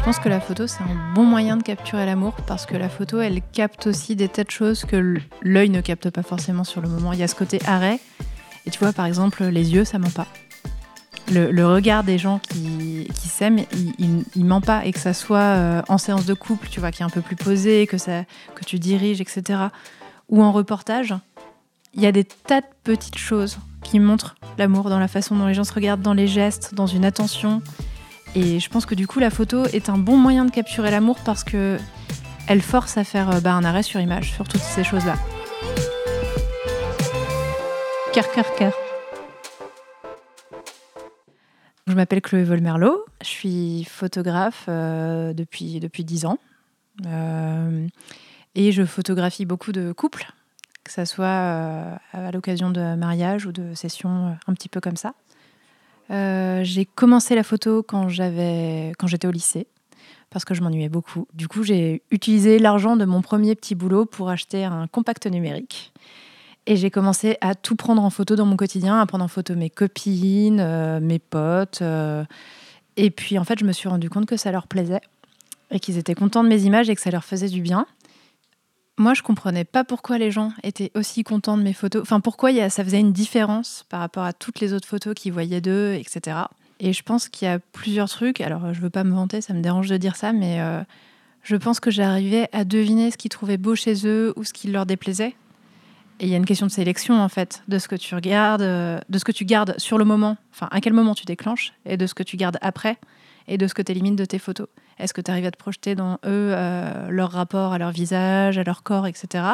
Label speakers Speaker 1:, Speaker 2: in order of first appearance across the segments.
Speaker 1: Je pense que la photo, c'est un bon moyen de capturer l'amour parce que la photo, elle capte aussi des tas de choses que l'œil ne capte pas forcément sur le moment. Il y a ce côté arrêt. Et tu vois, par exemple, les yeux, ça ment pas. Le, regard des gens qui, s'aiment, il, il, ment pas. Et que ça soit euh, en séance de couple, tu vois, qui est un peu plus posé, que, ça, que tu diriges, etc. Ou en reportage, il y a des tas de petites choses qui montrent l'amour dans la façon dont les gens se regardent, dans les gestes, dans une attention. Et je pense que du coup, la photo est un bon moyen de capturer l'amour parce que elle force à faire euh, bah, un arrêt sur image sur toutes ces choses-là. Car, car, car. Je m'appelle Chloé Volmerlo, je suis photographe euh, depuis, depuis 10 ans. Euh, et je photographie beaucoup de couples, que ce soit à l'occasion de mariage ou de sessions un petit peu comme ça. Euh, j'ai commencé la photo quand j'avais, quand j'étais au lycée, parce que je m'ennuyais beaucoup. Du coup, j'ai utilisé l'argent de mon premier petit boulot pour acheter un compact numérique. Et j'ai commencé à tout prendre en photo dans mon quotidien, à prendre en photo mes copines, euh, mes potes. Euh. et puis, en fait, je me suis rendu compte que ça leur plaisait et qu'ils étaient contents de mes images et que ça leur faisait du bien moi, je comprenais pas pourquoi les gens étaient aussi contents de mes photos. Enfin, pourquoi ça faisait une différence par rapport à toutes les autres photos qu'ils voyaient d'eux, etc. Et je pense qu'il y a plusieurs trucs. Alors, je veux pas me vanter, ça me dérange de dire ça, mais euh, je pense que j'arrivais à deviner ce qu'ils trouvaient beau chez eux ou ce qui leur déplaisait. Et il y a une question de sélection, en fait, de ce que tu regardes, euh, de ce que tu gardes sur le moment, enfin, à quel moment tu déclenches, et de ce que tu gardes après, et de ce que tu élimines de tes photos. Est-ce que tu arrives à te projeter dans eux, euh, leur rapport à leur visage, à leur corps, etc.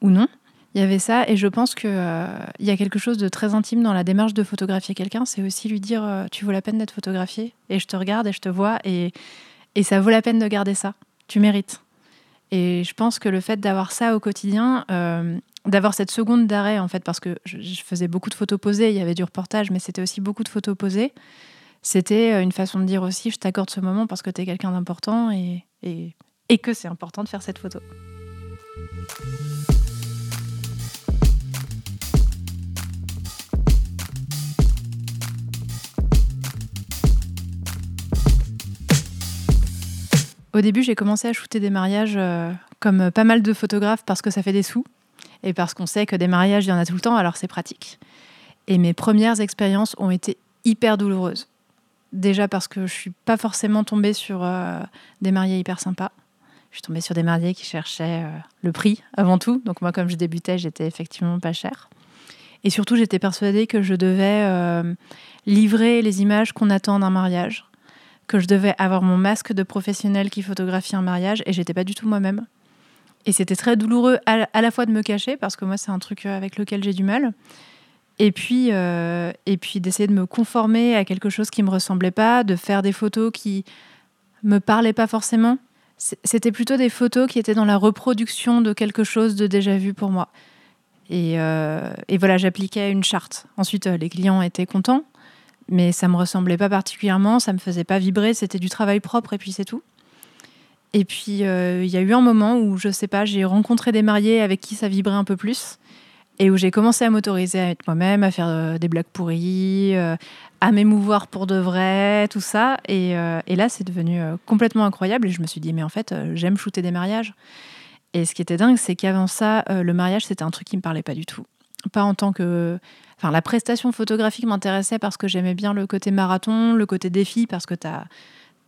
Speaker 1: Ou non? Il y avait ça, et je pense qu'il euh, y a quelque chose de très intime dans la démarche de photographier quelqu'un, c'est aussi lui dire euh, Tu vaut la peine d'être photographié, et je te regarde et je te vois, et, et ça vaut la peine de garder ça. Tu mérites. Et je pense que le fait d'avoir ça au quotidien, d'avoir cette seconde d'arrêt, en fait, parce que je, faisais beaucoup de photos posées, il y avait du reportage, mais c'était aussi beaucoup de photos posées c'était euh, une façon de dire aussi je t'accorde ce moment parce que tu es quelqu'un d'important et, que c'est important de faire cette photo. Au début, j'ai commencé à shooter des mariages euh, comme pas mal de photographes parce que ça fait des sous et parce qu'on sait que des mariages, il y en a tout le temps, alors c'est pratique. Et mes premières expériences ont été hyper douloureuses. Déjà parce que je suis pas forcément tombée sur euh, des mariés hyper sympas. Je suis tombée sur des mariés qui cherchaient euh, le prix avant tout. Donc moi, comme je débutais, j'étais effectivement pas chère. Et surtout, j'étais persuadée que je devais euh, livrer les images qu'on attend d'un mariage, que je devais avoir mon masque de professionnel qui photographie un mariage, et j'étais pas du tout moi-même. Et c'était très douloureux à, la fois de me cacher, parce que moi, c'est un truc avec lequel j'ai du mal, et puis, euh, et puis d'essayer de me conformer à quelque chose qui me ressemblait pas, de faire des photos qui me parlaient pas forcément. C'était plutôt des photos qui étaient dans la reproduction de quelque chose de déjà vu pour moi. Et, euh, voilà, j'appliquais une charte. Ensuite, euh, les clients étaient contents, mais ça me ressemblait pas particulièrement, ça me faisait pas vibrer, c'était du travail propre et puis c'est tout. Et puis, il y a eu un moment où, je sais pas, j'ai rencontré des mariés avec qui ça vibrait un peu plus et où j'ai commencé à m'autoriser à être moi-même, à faire euh, des blagues pourries, euh, à m'émouvoir pour de vrai, tout ça. Et, euh, là, c'est devenu complètement incroyable. Et je me suis dit, mais en fait, j'aime shooter des mariages. Et ce qui était dingue, c'est qu'avant ça, le mariage, c'était un truc qui me parlait pas du tout. Pas en tant que. Enfin, la prestation photographique m'intéressait parce que j'aimais bien le côté marathon, le côté défi, parce que as...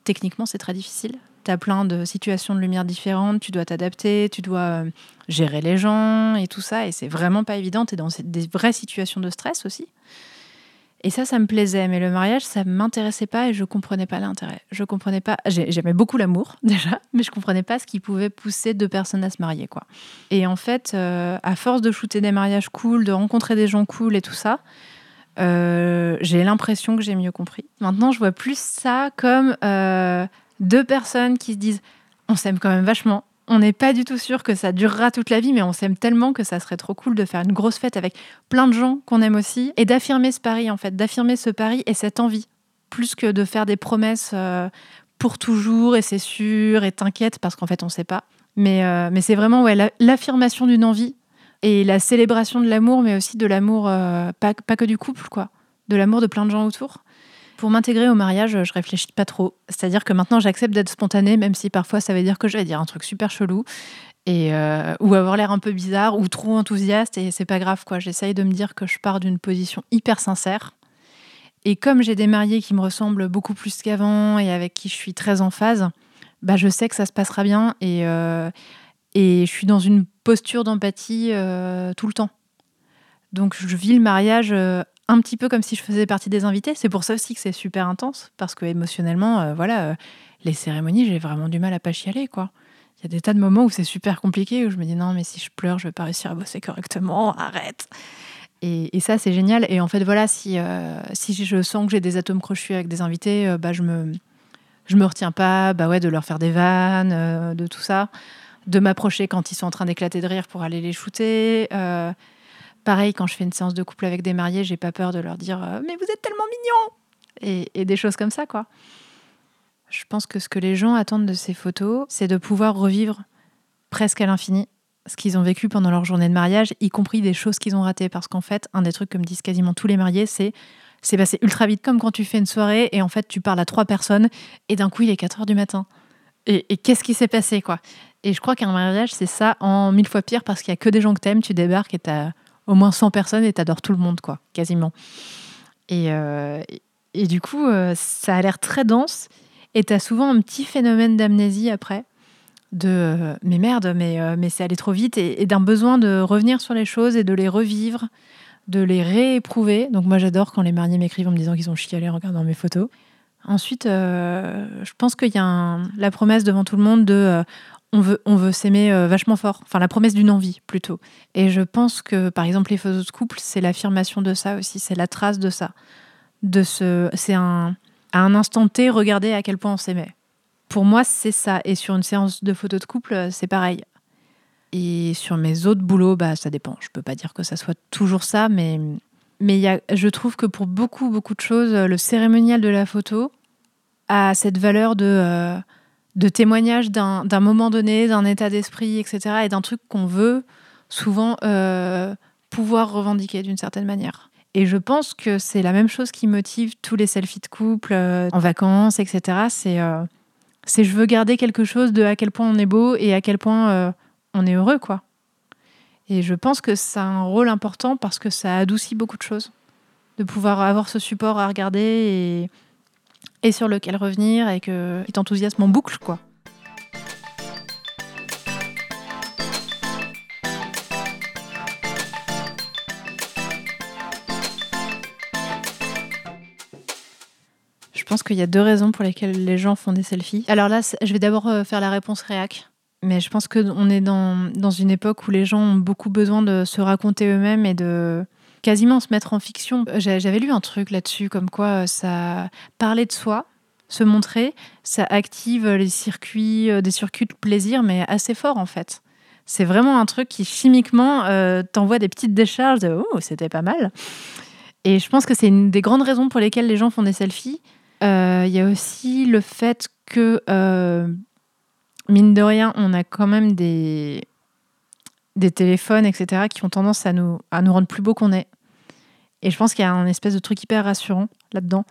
Speaker 1: techniquement, c'est très difficile tu as plein de situations de lumière différentes, tu dois t'adapter, tu dois euh, gérer les gens et tout ça, et c'est vraiment pas évident, tu es dans des vraies situations de stress aussi. Et ça, ça me plaisait, mais le mariage, ça m'intéressait pas et je comprenais pas l'intérêt. Je comprenais pas. J'aimais beaucoup l'amour déjà, mais je comprenais pas ce qui pouvait pousser deux personnes à se marier, quoi. Et en fait, euh, à force de shooter des mariages cool, de rencontrer des gens cool et tout ça, euh, j'ai l'impression que j'ai mieux compris. Maintenant, je vois plus ça comme deux personnes qui se disent on s'aime quand même vachement. On n'est pas du tout sûr que ça durera toute la vie, mais on s'aime tellement que ça serait trop cool de faire une grosse fête avec plein de gens qu'on aime aussi et d'affirmer ce pari, en fait, d'affirmer ce pari et cette envie, plus que de faire des promesses euh, pour toujours et c'est sûr et t'inquiète parce qu'en fait on ne sait pas. Mais, euh, mais c'est vraiment ouais, l'affirmation d'une envie et la célébration de l'amour, mais aussi de l'amour, euh, pas, pas, que du couple, quoi, de l'amour de plein de gens autour. Pour m'intégrer au mariage, je réfléchis pas trop. C'est-à-dire que maintenant, j'accepte d'être spontanée, même si parfois ça veut dire que je vais dire un truc super chelou et euh, ou avoir l'air un peu bizarre ou trop enthousiaste et c'est pas grave quoi. J'essaye de me dire que je pars d'une position hyper sincère. Et comme j'ai des mariés qui me ressemblent beaucoup plus qu'avant et avec qui je suis très en phase, bah je sais que ça se passera bien et, euh, et je suis dans une posture d'empathie euh, tout le temps. Donc je vis le mariage un petit peu comme si je faisais partie des invités. C'est pour ça aussi que c'est super intense parce que émotionnellement, voilà, les cérémonies, j'ai vraiment du mal à pas chialer quoi il y a des tas de moments où c'est super compliqué, où je me dis non, mais si je pleure, je vais pas réussir à bosser correctement, arrête. Et, ça, c'est génial. Et en fait, voilà, si, euh, si je sens que j'ai des atomes crochus avec des invités, euh, bah, je me, je me retiens pas bah ouais, de leur faire des vannes, euh, de tout ça, de m'approcher quand ils sont en train d'éclater de rire pour aller les shooter. Pareil, quand je fais une séance de couple avec des mariés, j'ai pas peur de leur dire mais vous êtes tellement mignons et, et des choses comme ça, quoi. Je pense que ce que les gens attendent de ces photos, c'est de pouvoir revivre presque à l'infini ce qu'ils ont vécu pendant leur journée de mariage, y compris des choses qu'ils ont ratées. Parce qu'en fait, un des trucs que me disent quasiment tous les mariés, c'est c'est passé ultra vite, comme quand tu fais une soirée et en fait tu parles à trois personnes et d'un coup il est 4 heures du matin. Et, qu'est-ce qui s'est passé quoi? Et je crois qu'un mariage, c'est ça en mille fois pire parce qu'il y a que des gens que t'aimes, tu débarques et t'as au moins 100 personnes et t'adores tout le monde, quoi, quasiment. Et, euh, et, du coup, euh, ça a l'air très dense. Et tu as souvent un petit phénomène d'amnésie après, de euh, mais merde, mais, mais c'est allé trop vite, et, d'un besoin de revenir sur les choses et de les revivre, de les rééprouver. Donc moi j'adore quand les mariés m'écrivent en me disant qu'ils ont chialé en regardant mes photos. Ensuite, je pense qu'il y a la promesse devant tout le monde de on veut, on veut s'aimer vachement fort. Enfin, la promesse d'une envie plutôt. Et je pense que, par exemple, les photos de couple, c'est l'affirmation de ça aussi. C'est la trace de ça. De ce, c'est un, à un instant T, regarder à quel point on s'aimait. Pour moi, c'est ça. Et sur une séance de photos de couple, euh, c'est pareil. Et sur mes autres boulots, bah, ça dépend. Je peux pas dire que ça soit toujours ça, mais, mais y a, je trouve que pour beaucoup, beaucoup de choses, euh, le cérémonial de la photo a cette valeur de, euh, de témoignage d'un moment donné, d'un état d'esprit, etc. Et d'un truc qu'on veut souvent pouvoir revendiquer d'une certaine manière. Et je pense que c'est la même chose qui motive tous les selfies de couple euh, en vacances, etc. Euh, c'est je veux garder quelque chose de à quel point on est beau et à quel point euh, on est heureux, quoi. Et je pense que ça a un rôle important parce que ça adoucit beaucoup de choses. De pouvoir avoir ce support à regarder et, et sur lequel revenir et que t'enthousiasme en boucle, quoi. Je pense qu'il y a deux raisons pour lesquelles les gens font des selfies. Alors là, je vais d'abord euh, faire la réponse réac. Mais je pense qu'on est dans, dans une époque où les gens ont beaucoup besoin de se raconter eux-mêmes et de quasiment se mettre en fiction. J'avais lu un truc là-dessus, comme quoi euh, ça parler de soi, se montrer, ça active les circuits, euh, des circuits de plaisir, mais assez fort en fait. C'est vraiment un truc qui chimiquement t'envoie des petites décharges de oh c'était pas mal. Et je pense que c'est une des grandes raisons pour lesquelles les gens font des selfies. Il euh, y a aussi le fait que, euh, mine de rien, on a quand même des, des téléphones, etc., qui ont tendance à nous, à nous rendre plus beaux qu'on est. Et je pense qu'il y a un espèce de truc hyper rassurant là-dedans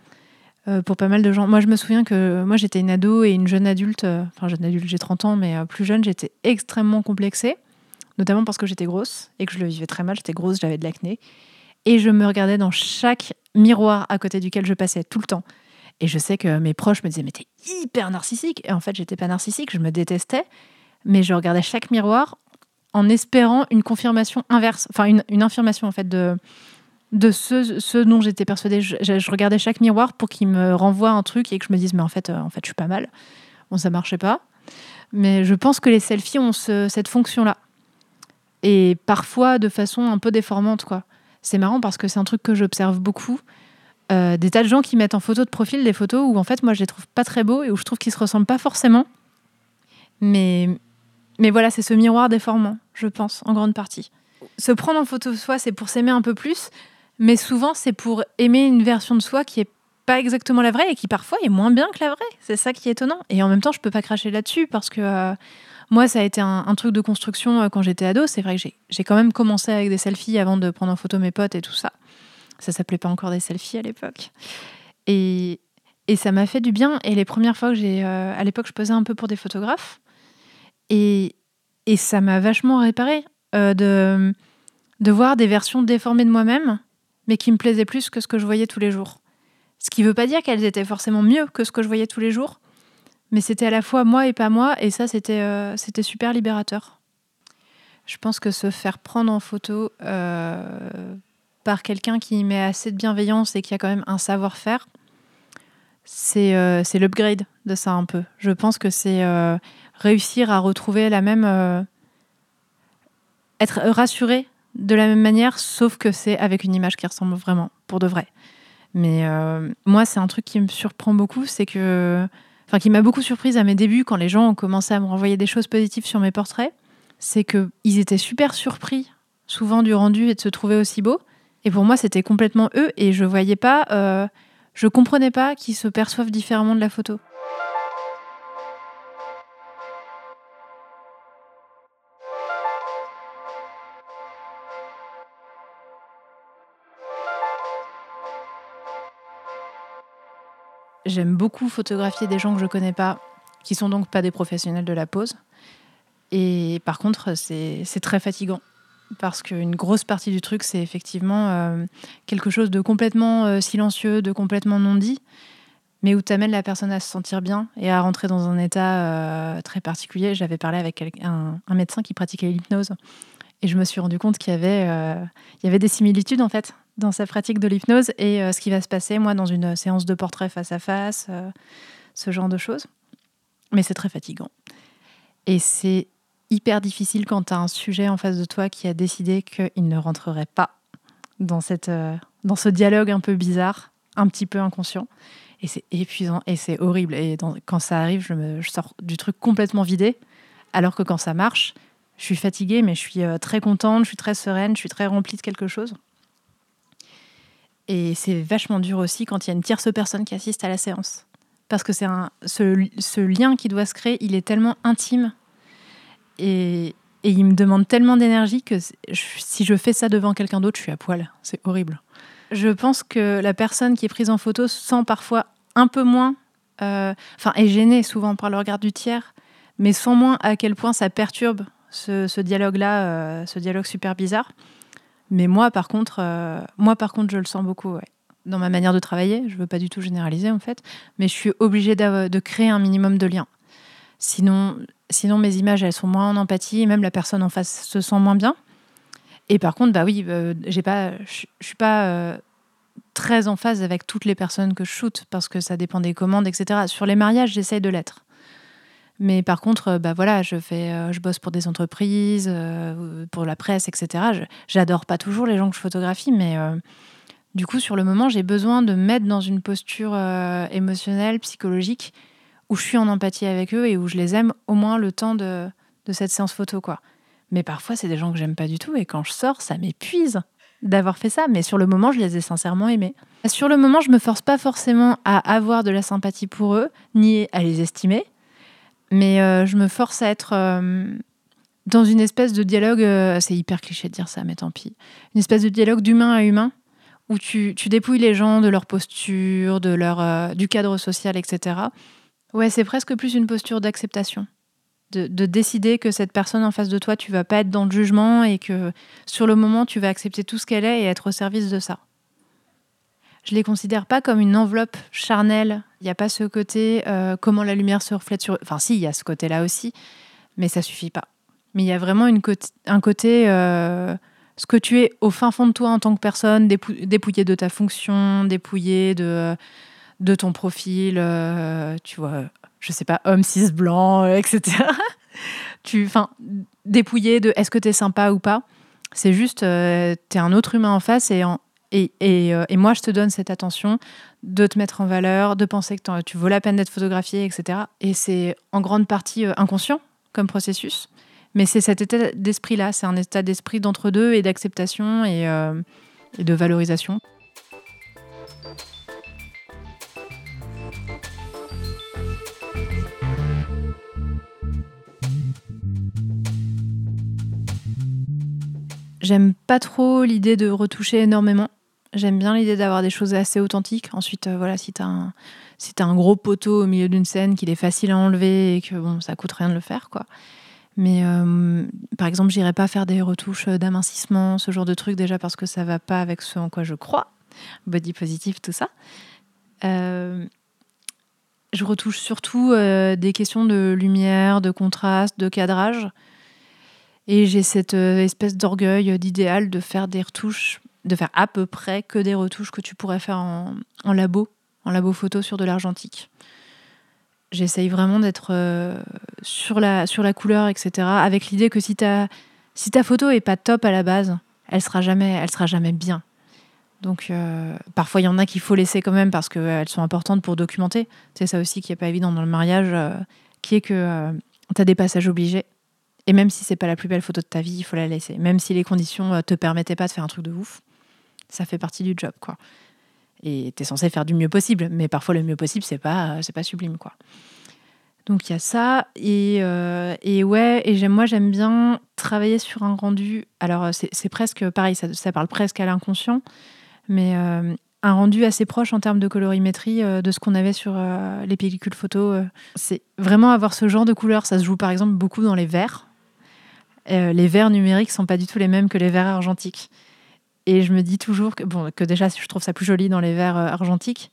Speaker 1: euh, pour pas mal de gens. Moi, je me souviens que moi, j'étais une ado et une jeune adulte, enfin, jeune adulte, j'ai 30 ans, mais plus jeune, j'étais extrêmement complexée, notamment parce que j'étais grosse et que je le vivais très mal. J'étais grosse, j'avais de l'acné. Et je me regardais dans chaque miroir à côté duquel je passais tout le temps. Et je sais que mes proches me disaient, mais t'es hyper narcissique. Et en fait, j'étais pas narcissique, je me détestais, mais je regardais chaque miroir en espérant une confirmation inverse, enfin une, une affirmation en fait de, de ce, ce dont j'étais persuadée. Je, regardais chaque miroir pour qu'il me renvoie un truc et que je me dise, mais en fait, euh, en fait je suis pas mal. Bon, ça marchait pas. Mais je pense que les selfies ont cette fonction-là. Et parfois de façon un peu déformante, quoi. C'est marrant parce que c'est un truc que j'observe beaucoup. Euh, des tas de gens qui mettent en photo de profil des photos où en fait moi je les trouve pas très beaux et où je trouve qu'ils se ressemblent pas forcément. Mais, mais voilà, c'est ce miroir déformant, je pense, en grande partie. Se prendre en photo soi, c'est pour s'aimer un peu plus, mais souvent c'est pour aimer une version de soi qui est pas exactement la vraie et qui parfois est moins bien que la vraie. C'est ça qui est étonnant. Et en même temps, je peux pas cracher là-dessus parce que euh, moi, ça a été un, truc de construction euh, quand j'étais ado. C'est vrai que j'ai quand même commencé avec des selfies avant de prendre en photo mes potes et tout ça. Ça s'appelait pas encore des selfies à l'époque. Et, et ça m'a fait du bien. Et les premières fois que j'ai. à l'époque, je posais un peu pour des photographes. Et, et ça m'a vachement réparé de, de voir des versions déformées de moi-même, mais qui me plaisaient plus que ce que je voyais tous les jours. Ce qui ne veut pas dire qu'elles étaient forcément mieux que ce que je voyais tous les jours, mais c'était à la fois moi et pas moi, et ça, c'était euh, super libérateur. Je pense que se faire prendre en photo euh, par quelqu'un qui met assez de bienveillance et qui a quand même un savoir-faire, c'est euh, l'upgrade de ça un peu. Je pense que c'est réussir à retrouver la même... être rassuré de la même manière, sauf que c'est avec une image qui ressemble vraiment, pour de vrai. Mais moi, c'est un truc qui me surprend beaucoup, c'est que enfin qui m'a beaucoup surprise à mes débuts quand les gens ont commencé à me renvoyer des choses positives sur mes portraits, c'est qu'ils étaient super surpris souvent du rendu et de se trouver aussi beau. Et pour moi, c'était complètement eux et je voyais pas, euh, je comprenais pas qu'ils se perçoivent différemment de la photo. J'aime beaucoup photographier des gens que je connais pas, qui sont donc pas des professionnels de la pose. Et par contre, c'est très fatigant. Parce qu'une grosse partie du truc, c'est effectivement euh, quelque chose de complètement euh, silencieux, de complètement non dit, mais où tu amènes la personne à se sentir bien et à rentrer dans un état euh, très particulier. J'avais parlé avec un, médecin qui pratiquait l'hypnose et je me suis rendu compte qu'il y, il y avait des similitudes en fait dans sa pratique de l'hypnose et euh, ce qui va se passer, moi, dans une séance de portrait face à face, euh, ce genre de choses. Mais c'est très fatigant. Et c'est hyper difficile quand tu as un sujet en face de toi qui a décidé qu'il ne rentrerait pas dans, cette, euh, dans ce dialogue un peu bizarre, un petit peu inconscient. Et c'est épuisant et c'est horrible. Et quand ça arrive, je, me, je sors du truc complètement vidé. Alors que quand ça marche, je suis fatiguée, mais je suis très contente, je suis très sereine, je suis très remplie de quelque chose. Et c'est vachement dur aussi quand il y a une tierce personne qui assiste à la séance. Parce que c'est un, ce, lien qui doit se créer, il est tellement intime. Et, et il me demande tellement d'énergie que si je fais ça devant quelqu'un d'autre, je suis à poil. C'est horrible. Je pense que la personne qui est prise en photo sent parfois un peu moins, euh, enfin, est gênée souvent par le regard du tiers, mais sent moins à quel point ça perturbe ce, dialogue-là, euh, ce dialogue super bizarre. Mais moi, par contre, euh, moi, par contre, je le sens beaucoup. Dans ma manière de travailler, je ne veux pas du tout généraliser en fait, mais je suis obligée de créer un minimum de liens. Sinon, sinon, mes images, elles sont moins en empathie, et même la personne en face se sent moins bien. Et par contre, bah oui, euh, j'ai pas, je suis pas euh, très en phase avec toutes les personnes que je shoote parce que ça dépend des commandes, etc. Sur les mariages, j'essaye de l'être. Mais par contre, euh, bah voilà, je fais, euh, je bosse pour des entreprises, euh, pour la presse, etc. J'adore pas toujours les gens que je photographie, mais du coup, sur le moment, j'ai besoin de me mettre dans une posture émotionnelle, psychologique, où je suis en empathie avec eux et où je les aime au moins le temps de, de cette séance photo, quoi. Mais parfois, c'est des gens que j'aime pas du tout, et quand je sors, ça m'épuise d'avoir fait ça. Mais sur le moment, je les ai sincèrement aimés. Sur le moment, je me force pas forcément à avoir de la sympathie pour eux, ni à les estimer mais euh, je me force à être euh, dans une espèce de dialogue, euh, c'est hyper cliché de dire ça, mais tant pis, une espèce de dialogue d'humain à humain, où tu, tu, dépouilles les gens de leur posture, de leur, du cadre social, etc. Ouais, c'est presque plus une posture d'acceptation. De, de, décider que cette personne en face de toi, tu vas pas être dans le jugement et que sur le moment, tu vas accepter tout ce qu'elle est et être au service de ça je les considère pas comme une enveloppe charnelle. Il n'y a pas ce côté euh, comment la lumière se reflète sur. Enfin, si, il y a ce côté-là aussi, mais ça suffit pas. Mais il y a vraiment une un côté euh, ce que tu es au fin fond de toi en tant que personne, dépouillé de ta fonction, dépouillé de, de ton profil, euh, tu vois, je sais pas, homme cis blanc, etc. tu, enfin, dépouillé de est-ce que tu es sympa ou pas. C'est juste, tu es un autre humain en face et en, euh, et, moi, je te donne cette attention de te mettre en valeur, de penser que tu vaux la peine d'être photographié, etc. Et c'est en grande partie euh, inconscient comme processus. Mais c'est cet état d'esprit-là, c'est un état d'esprit d'entre-deux et d'acceptation et, euh, et de valorisation. J'aime pas trop l'idée de retoucher énormément J'aime bien l'idée d'avoir des choses assez authentiques. Ensuite, euh, voilà, si tu as, un, gros poteau au milieu d'une scène, qu'il est facile à enlever et que bon, ça coûte rien de le faire. Mais euh, par exemple, j'irai pas faire des retouches d'amincissement, ce genre de truc, déjà parce que ça va pas avec ce en quoi je crois. Body positive, tout ça. Euh, je retouche surtout des questions de lumière, de contraste, de cadrage. Et j'ai cette espèce d'orgueil, d'idéal de faire des retouches de faire à peu près que des retouches que tu pourrais faire en, labo, en labo photo sur de l'argentique. J'essaye vraiment d'être euh, sur, la, sur la couleur, etc. Avec l'idée que si ta, si ta photo est pas top à la base, elle sera jamais, elle sera jamais bien. Donc euh, parfois il y en a qu'il faut laisser quand même parce qu'elles sont importantes pour documenter. C'est ça aussi qui est pas évident dans le mariage, euh, qui est que tu as des passages obligés. Et même si c'est pas la plus belle photo de ta vie, il faut la laisser. Même si les conditions te permettaient pas de faire un truc de ouf, ça fait partie du job, quoi. Et tu es censé faire du mieux possible, mais parfois le mieux possible, c'est pas, c'est pas sublime, quoi. Donc il y a ça, et, euh, et ouais, et moi j'aime bien travailler sur un rendu. Alors c'est, presque pareil, ça, parle presque à l'inconscient, mais euh, un rendu assez proche en termes de colorimétrie euh, de ce qu'on avait sur les pellicules photo. c'est vraiment avoir ce genre de couleur. Ça se joue par exemple beaucoup dans les verts. les verts numériques sont pas du tout les mêmes que les verts argentiques. Et je me dis toujours que, bon, que déjà, je trouve ça plus joli dans les verres euh, argentiques,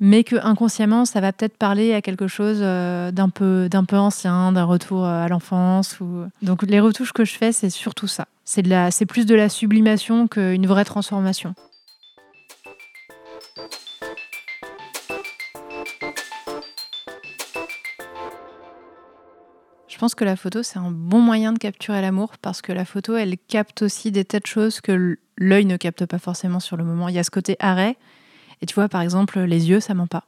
Speaker 1: mais que inconsciemment, ça va peut-être parler à quelque chose euh, d'un peu, d'un peu ancien, d'un retour euh, à l'enfance. Ou... Donc les retouches que je fais, c'est surtout ça. C'est, de la, c'est plus de la sublimation qu'une vraie transformation. Je pense que la photo, c'est un bon moyen de capturer l'amour parce que la photo, elle capte aussi des tas de choses que l'œil ne capte pas forcément sur le moment. Il y a ce côté arrêt. Et tu vois, par exemple, les yeux, ça ment pas.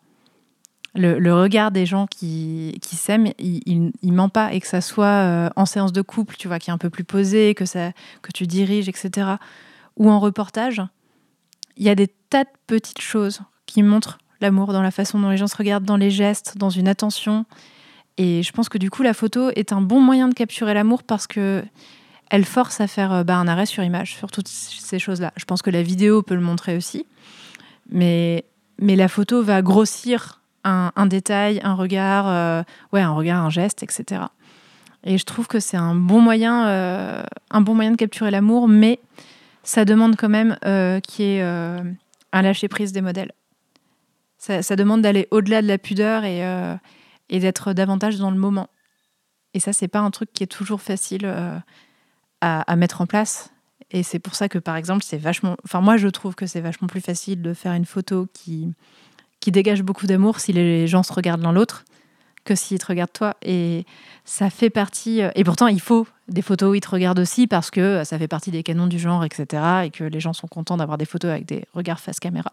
Speaker 1: Le, regard des gens qui, s'aiment, il, il, ment pas. Et que ça soit euh, en séance de couple, tu vois, qui est un peu plus posé, que, ça, que tu diriges, etc. Ou en reportage, il y a des tas de petites choses qui montrent l'amour dans la façon dont les gens se regardent, dans les gestes, dans une attention. Et je pense que du coup, la photo est un bon moyen de capturer l'amour parce que elle force à faire euh, bah, un arrêt sur image sur toutes ces choses-là. Je pense que la vidéo peut le montrer aussi, mais, mais la photo va grossir un, détail, un regard, euh, ouais, un regard, un geste, etc. Et je trouve que c'est un bon moyen, euh, un bon moyen de capturer l'amour, mais ça demande quand même qu'il y ait un lâcher prise des modèles. Ça, ça demande d'aller au-delà de la pudeur et et d'être davantage dans le moment. Et ça, c'est pas un truc qui est toujours facile à, mettre en place. Et c'est pour ça que, par exemple, c'est vachement. Enfin, moi, je trouve que c'est vachement plus facile de faire une photo qui, qui dégage beaucoup d'amour si les gens se regardent l'un l'autre que s'ils te regardent toi. Et ça fait partie. Et pourtant, il faut des photos où ils te regardent aussi parce que ça fait partie des canons du genre, etc. Et que les gens sont contents d'avoir des photos avec des regards face caméra.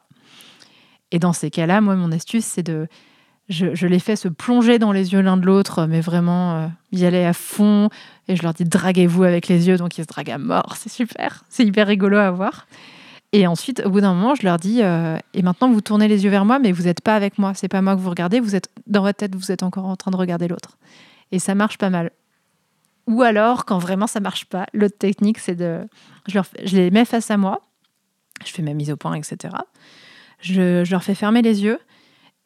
Speaker 1: Et dans ces cas-là, moi, mon astuce, c'est de je, les fais se plonger dans les yeux l'un de l'autre, mais vraiment euh, y à fond. Et je leur dis draguez-vous avec les yeux, donc ils se draguent à mort. C'est super, c'est hyper rigolo à voir. Et ensuite, au bout d'un moment, je leur dis euh, et maintenant vous tournez les yeux vers moi, mais vous n'êtes pas avec moi. C'est pas moi que vous regardez. Vous êtes dans votre tête, vous êtes encore en train de regarder l'autre. Et ça marche pas mal. Ou alors, quand vraiment ça marche pas, l'autre technique, c'est de, je, les mets face à moi. Je fais ma mise au point, etc. Je leur fais fermer les yeux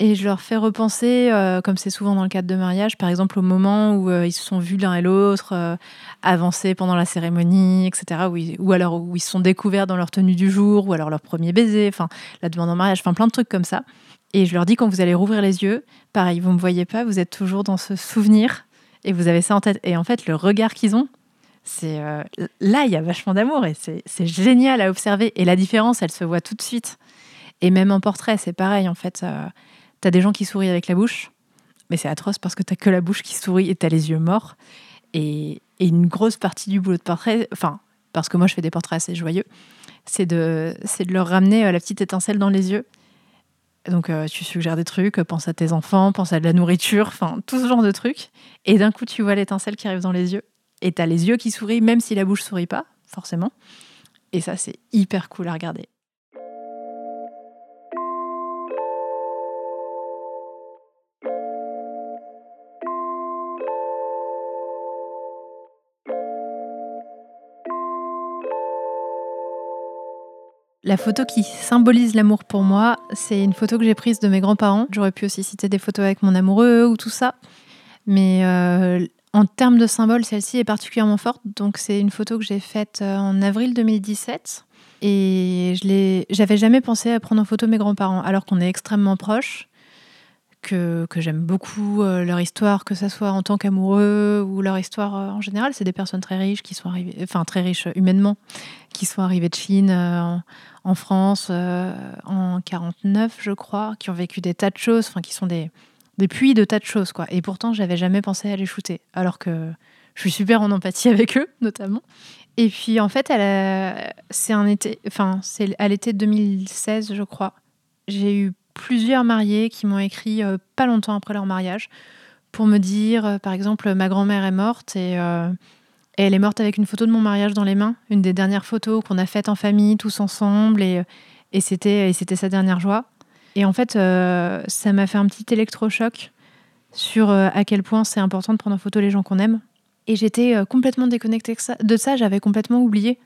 Speaker 1: et je leur fais repenser, euh, comme c'est souvent dans le cadre de mariage, par exemple au moment où euh, ils se sont vus l'un et l'autre, euh, avancer pendant la cérémonie, etc. ou alors où ils se sont découverts dans leur tenue du jour, ou alors leur premier baiser, enfin la demande en mariage, enfin plein de trucs comme ça. Et je leur dis quand vous allez rouvrir les yeux, pareil, vous ne me voyez pas, vous êtes toujours dans ce souvenir et vous avez ça en tête. Et en fait, le regard qu'ils ont, c'est là, il y a vachement d'amour et c'est génial à observer. Et la différence, elle se voit tout de suite. Et même en portrait, c'est pareil en fait. T'as des gens qui sourient avec la bouche, mais c'est atroce parce que t'as que la bouche qui sourit et t'as les yeux morts. Et, une grosse partie du boulot de portrait, enfin, parce que moi je fais des portraits assez joyeux, c'est de, de leur ramener euh, la petite étincelle dans les yeux. Donc euh, tu suggères des trucs, pense à tes enfants, pense à de la nourriture, enfin tout ce genre de trucs. Et d'un coup tu vois l'étincelle qui arrive dans les yeux. Et t'as les yeux qui sourient, même si la bouche sourit pas, forcément. Et ça c'est hyper cool à regarder. La photo qui symbolise l'amour pour moi, c'est une photo que j'ai prise de mes grands-parents. J'aurais pu aussi citer des photos avec mon amoureux ou tout ça. Mais euh, en termes de symbole, celle-ci est particulièrement forte. Donc c'est une photo que j'ai faite euh, en avril 2017. Et je j'avais jamais pensé à prendre en photo mes grands-parents, alors qu'on est extrêmement proches que, j'aime beaucoup euh, leur histoire, que ce soit en tant qu'amoureux ou leur histoire euh, en général. C'est des personnes très riches qui sont arrivées, enfin très riches humainement, qui sont arrivées de Chine euh, en, France en 49, je crois, qui ont vécu des tas de choses, enfin qui sont des, des puits de tas de choses, quoi. Et pourtant, j'avais jamais pensé à les shooter, alors que je suis super en empathie avec eux, notamment. Et puis en fait, c'est un été, enfin c'est à l'été 2016, je crois. J'ai eu plusieurs mariés qui m'ont écrit euh, pas longtemps après leur mariage pour me dire, euh, par exemple, ma grand-mère est morte euh, et, elle est morte avec une photo de mon mariage dans les mains, une des dernières photos qu'on a faites en famille, tous ensemble, et, et c'était sa dernière joie. Et en fait, ça m'a fait un petit électrochoc sur à quel point c'est important de prendre en photo les gens qu'on aime. Et j'étais complètement déconnectée de ça, j'avais complètement oublié.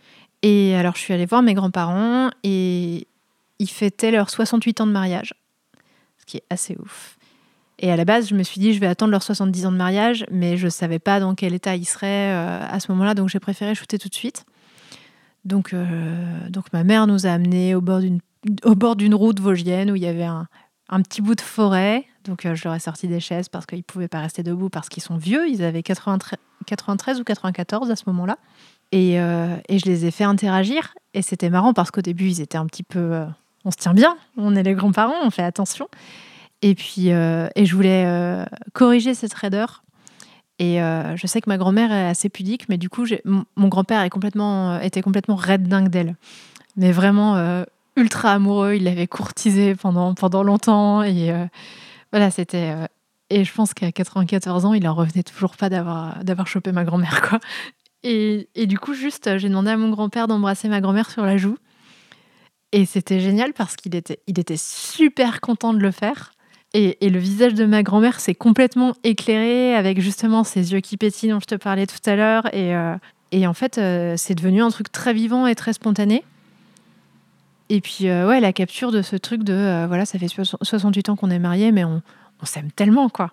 Speaker 1: Et alors, je suis allée voir mes grands-parents et ils fêtaient leurs 68 ans de mariage qui est assez ouf. Et à la base, je me suis dit, je vais attendre leurs 70 ans de mariage, mais je ne savais pas dans quel état ils seraient euh, à ce moment-là, donc j'ai préféré shooter tout de suite. Donc, euh, donc ma mère nous a amenés au bord d'une, route vosgienne où il y avait un, un petit bout de forêt. Donc euh, je leur ai sorti des chaises parce qu'ils ne pouvaient pas rester debout parce qu'ils sont vieux. Ils avaient 93, 93 ou 94 à ce moment-là. Et, et, je les ai fait interagir. Et c'était marrant parce qu'au début, ils étaient un petit peu on se tient bien, on est les grands-parents, on fait attention. Et puis, euh, et je voulais euh, corriger cette raideur. Et euh, je sais que ma grand-mère est assez pudique, mais du coup, mon grand-père était complètement raide dingue d'elle. Mais vraiment ultra amoureux, il l'avait courtisée pendant, pendant longtemps. Et voilà, c'était. et je pense qu'à 94 ans, il en revenait toujours pas d'avoir, d'avoir chopé ma grand-mère, quoi. Et, et du coup, juste, j'ai demandé à mon grand-père d'embrasser ma grand-mère sur la joue. Et c'était génial parce qu'il était, il était super content de le faire. Et, le visage de ma grand-mère s'est complètement éclairé avec justement ces yeux qui pétillent dont je te parlais tout à l'heure. Et, euh, en fait, euh, c'est devenu un truc très vivant et très spontané. Et puis, euh, ouais, la capture de ce truc de, voilà, ça fait 68 ans qu'on est mariés, mais on, s'aime tellement, quoi.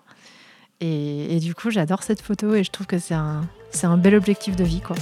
Speaker 1: Et, du coup, j'adore cette photo et je trouve que c'est un, c'est un bel objectif de vie, quoi.